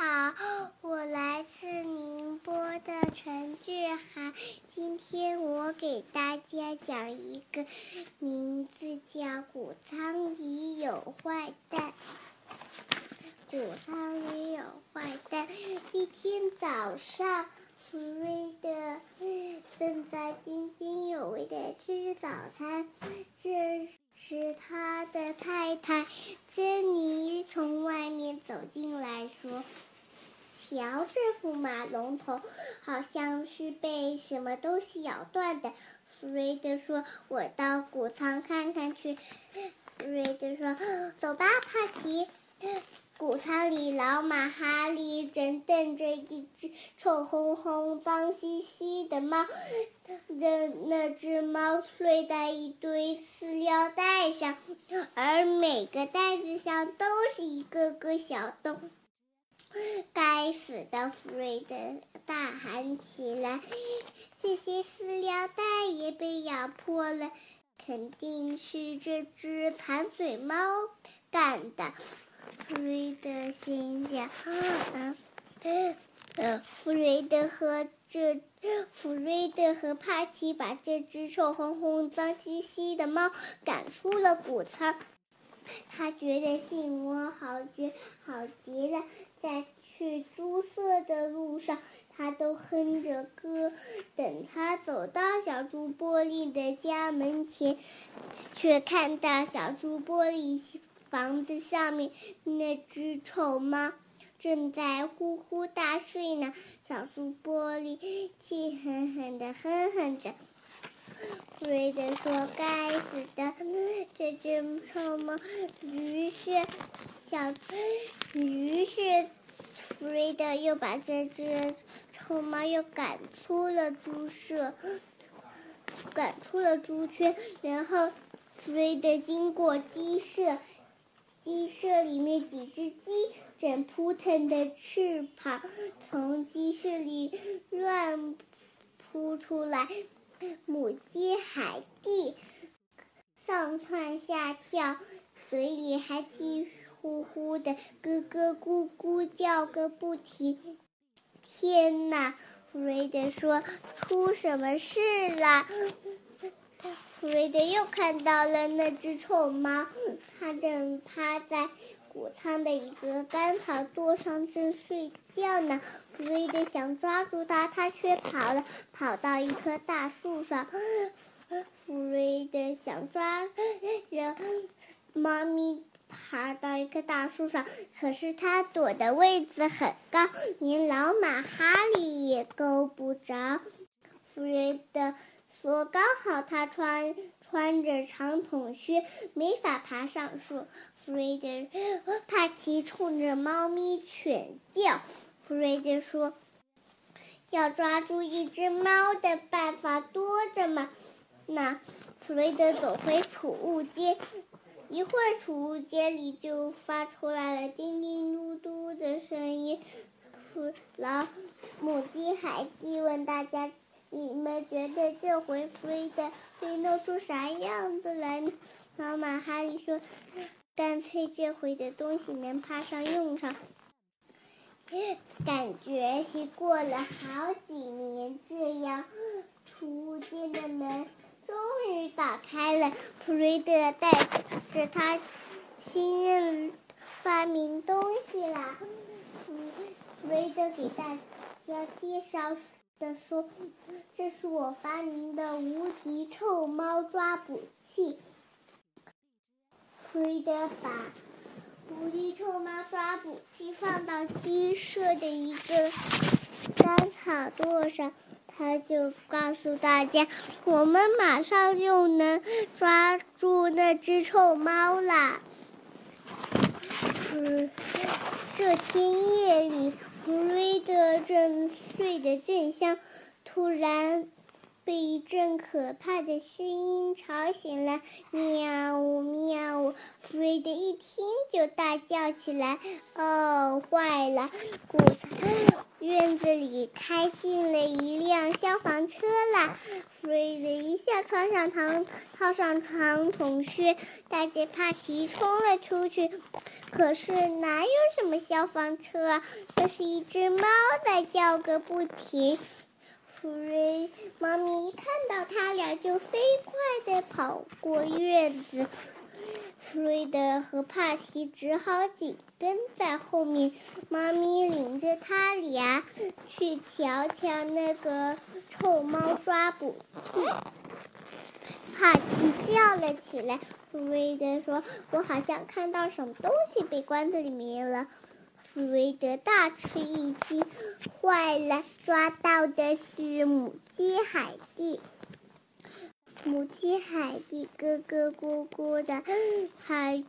好，我来自宁波的陈俊涵。今天我给大家讲一个名字叫《谷仓里有坏蛋》。谷仓里有坏蛋。一天早上，弗瑞德正在津津有味的吃早餐，这时他的太太珍妮从外面走进来说。瞧，这副马龙头好像是被什么东西咬断的。弗瑞德说：“我到谷仓看看去。”弗瑞德说：“走吧，帕奇。”谷仓里，老马哈利正瞪着一只臭烘烘、脏兮兮的猫。那那只猫睡在一堆饲料袋上，而每个袋子上都是一个个小洞。该死的！弗瑞德大喊起来：“这些饲料袋也被咬破了，肯定是这只馋嘴猫干的。”弗瑞德心想：“啊，呃，弗瑞德和这弗瑞德和帕奇把这只臭烘烘、脏兮兮的猫赶出了谷仓。”他觉得信窝好绝好极了，在去猪舍的路上，他都哼着歌。等他走到小猪玻璃的家门前，却看到小猪玻璃房子上面那只臭猫正在呼呼大睡呢。小猪玻璃气狠狠地哼哼着。弗瑞德说：“该死的，这只臭猫！”于是，小，于是，弗瑞德又把这只臭猫又赶出了猪舍，赶出了猪圈。然后，弗瑞德经过鸡舍，鸡舍里面几只鸡正扑腾的翅膀从鸡舍里乱扑出来。母鸡海蒂上蹿下跳，嘴里还气呼呼的咯咯咕咕叫个不停。天哪！弗瑞德说：“出什么事了？”弗瑞德又看到了那只臭猫，它正趴在。谷仓的一个干草垛上正睡觉呢，弗瑞德想抓住它，它却跑了，跑到一棵大树上。弗瑞德想抓，让猫咪爬到一棵大树上，可是它躲的位置很高，连老马哈利也够不着。弗瑞德说：“刚好他穿穿着长筒靴，没法爬上树。”弗瑞德、帕奇冲着猫咪犬叫。弗瑞德说：“要抓住一只猫的办法多着嘛。”那弗瑞德走回储物间，一会儿储物间里就发出来了叮叮嘟嘟的声音。弗老母鸡海蒂问大家：“你们觉得这回弗瑞德会弄出啥样子来呢？”妈妈哈利说。干脆这回的东西能派上用场，感觉是过了好几年这样。储物间的门终于打开了，弗瑞德带着他新任发明东西了。弗瑞德给大家介绍的说：“这是我发明的无敌臭猫抓捕器。”弗瑞德把无敌臭猫抓捕器放到鸡舍的一个干草垛上，他就告诉大家：“我们马上就能抓住那只臭猫啦！”嗯，这天夜里，瑞德正睡得正香，突然。被一阵可怕的声音吵醒了，喵呜喵呜！弗瑞德一听就大叫起来：“哦，坏了！谷仓院子里开进了一辆消防车了。弗瑞德一下穿上长套上长筒靴，带着帕奇冲了出去。可是哪有什么消防车啊？这是一只猫在叫个不停。弗瑞猫咪一看到他俩，就飞快地跑过院子。弗瑞德和帕奇只好紧跟在后面。妈咪领着他俩去瞧瞧那个臭猫抓捕器。帕奇叫了起来。弗瑞德说：“我好像看到什么东西被关在里面了。”弗瑞德大吃一惊：“坏了，抓到的是母鸡海蒂。”母亲海蒂咯咯咕咕的，还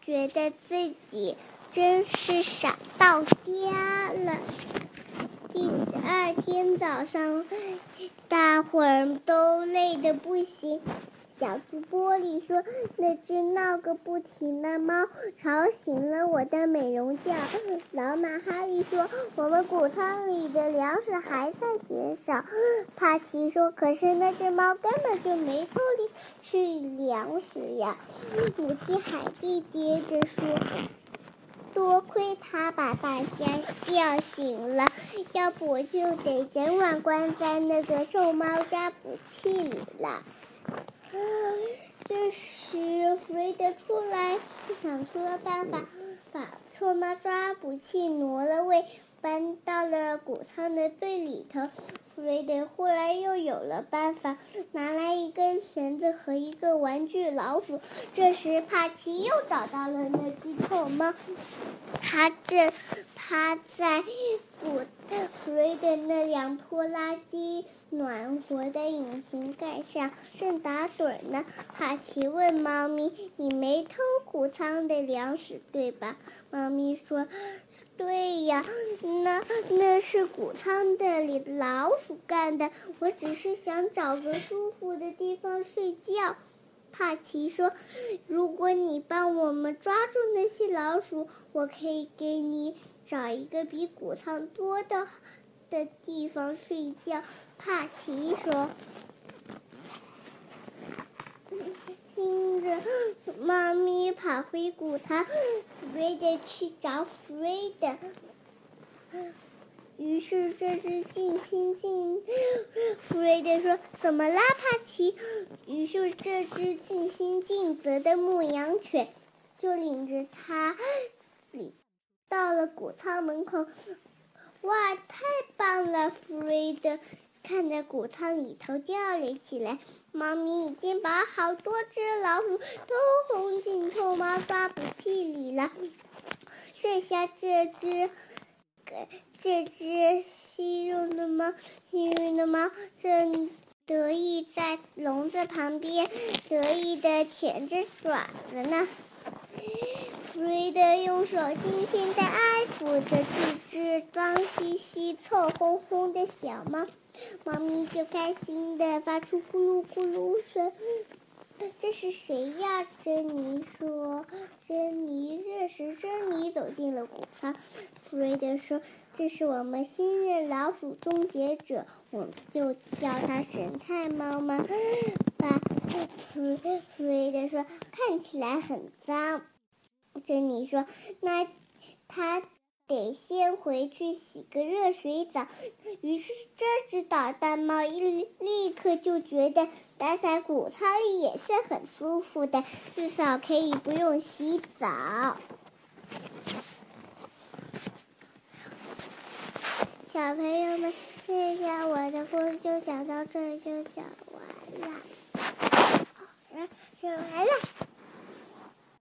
觉得自己真是傻到家了。第二天早上，大伙儿都累得不行。小猪玻璃说：“那只闹个不停的猫吵醒了我的美容觉。”老马哈利说：“我们谷仓里的粮食还在减少。”帕奇说：“可是那只猫根本就没偷吃粮食呀。”母鸡海蒂接着说：“多亏他把大家叫醒了，要不我就得整晚关在那个臭猫抓捕器里了。”这时，弗雷德出来，想出了办法，把臭猫抓捕器挪了位，搬到了谷仓的最里头。弗瑞德忽然又有了办法，拿来一根绳子和一个玩具老鼠。这时，帕奇又找到了那只臭猫，它正趴在谷弗瑞德那辆拖拉机暖和的引擎盖上，正打盹呢。帕奇问猫咪：“你没偷谷仓的粮食，对吧？”猫咪说。对呀，那那是谷仓的里老鼠干的。我只是想找个舒服的地方睡觉。帕奇说：“如果你帮我们抓住那些老鼠，我可以给你找一个比谷仓多的的地方睡觉。”帕奇说。听着，妈咪跑回谷仓，弗瑞德去找弗瑞德。于是这只尽心尽，弗瑞德说：“怎么啦，帕奇？”于是这只尽心尽责的牧羊犬就领着他，到了谷仓门口。哇，太棒了，弗瑞德！看着谷仓里头叫了起来，猫咪已经把好多只老鼠都轰进臭猫抓捕器里了。这下这只，这只虚荣的猫，幸运的猫正得意在笼子旁边得意的舔着爪子呢。弗瑞德用手轻轻地爱抚着这只脏兮兮、臭烘烘的小猫。猫咪就开心的发出咕噜咕噜声。这是谁呀？珍妮说。珍妮这时，珍妮走进了谷仓。弗瑞德说：“这是我们新任老鼠终结者，我们就叫它神探猫吗？”吧，弗弗瑞德说：“看起来很脏。”珍妮说：“那他。”得先回去洗个热水澡。于是，这只捣蛋猫一立刻就觉得待在谷仓里也是很舒服的，至少可以不用洗澡。小朋友们，这下我的故事就讲到这就讲完了。好，那就来。